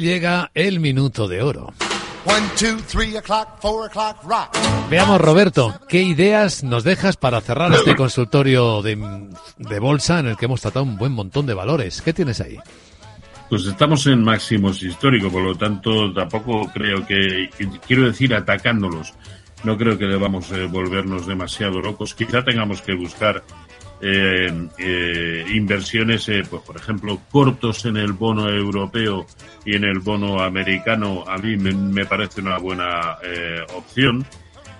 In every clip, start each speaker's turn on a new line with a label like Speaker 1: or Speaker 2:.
Speaker 1: Llega el minuto de oro. Veamos, Roberto, ¿qué ideas nos dejas para cerrar este consultorio de, de, bolsa en el que hemos tratado un buen montón de valores? ¿Qué tienes ahí?
Speaker 2: Pues estamos en máximos históricos, por lo tanto tampoco creo que, quiero decir, atacándolos. No creo que debamos eh, volvernos demasiado locos. Quizá tengamos que buscar eh, eh, inversiones, eh, pues por ejemplo, cortos en el bono europeo y en el bono americano, a mí me, parece una buena eh, opción.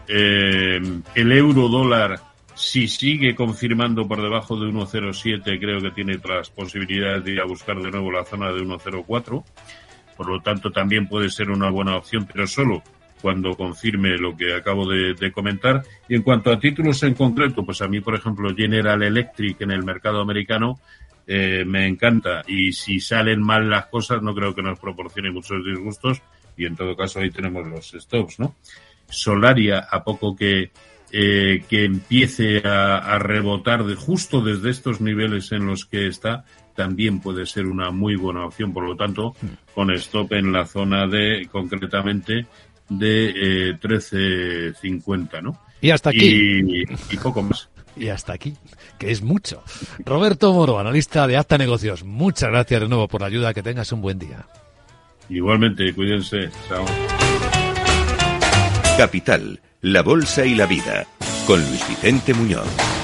Speaker 2: el euro dólar, si sigue confirmando por debajo de 1,07, creo que tiene otras posibilidades de ir a buscar de nuevo la zona de 1,04. Por lo tanto, también puede ser una buena opción, pero solo cuando confirme lo que acabo de, comentar. Y en cuanto a títulos en concreto, pues a mí, por ejemplo, General Electric en el mercado americano eh, me encanta. Y si salen mal las cosas, no creo que nos proporcione muchos disgustos. Y en todo caso, ahí tenemos los stops, ¿no? Solaria, a poco que, eh, que empiece a, a, rebotar de justo desde estos niveles en los que está, también puede ser una muy buena opción. Por lo tanto, con stop en la zona de, concretamente, de eh, 13.50, ¿no?
Speaker 1: Y hasta aquí.
Speaker 2: Y, poco más.
Speaker 1: Y hasta aquí, que es mucho. Roberto Moro, analista de Acta Negocios, muchas gracias de nuevo por la ayuda, que tengas un buen día.
Speaker 2: Igualmente, cuídense. Chao.
Speaker 3: Capital, la Bolsa y la Vida, con Luis Vicente Muñoz.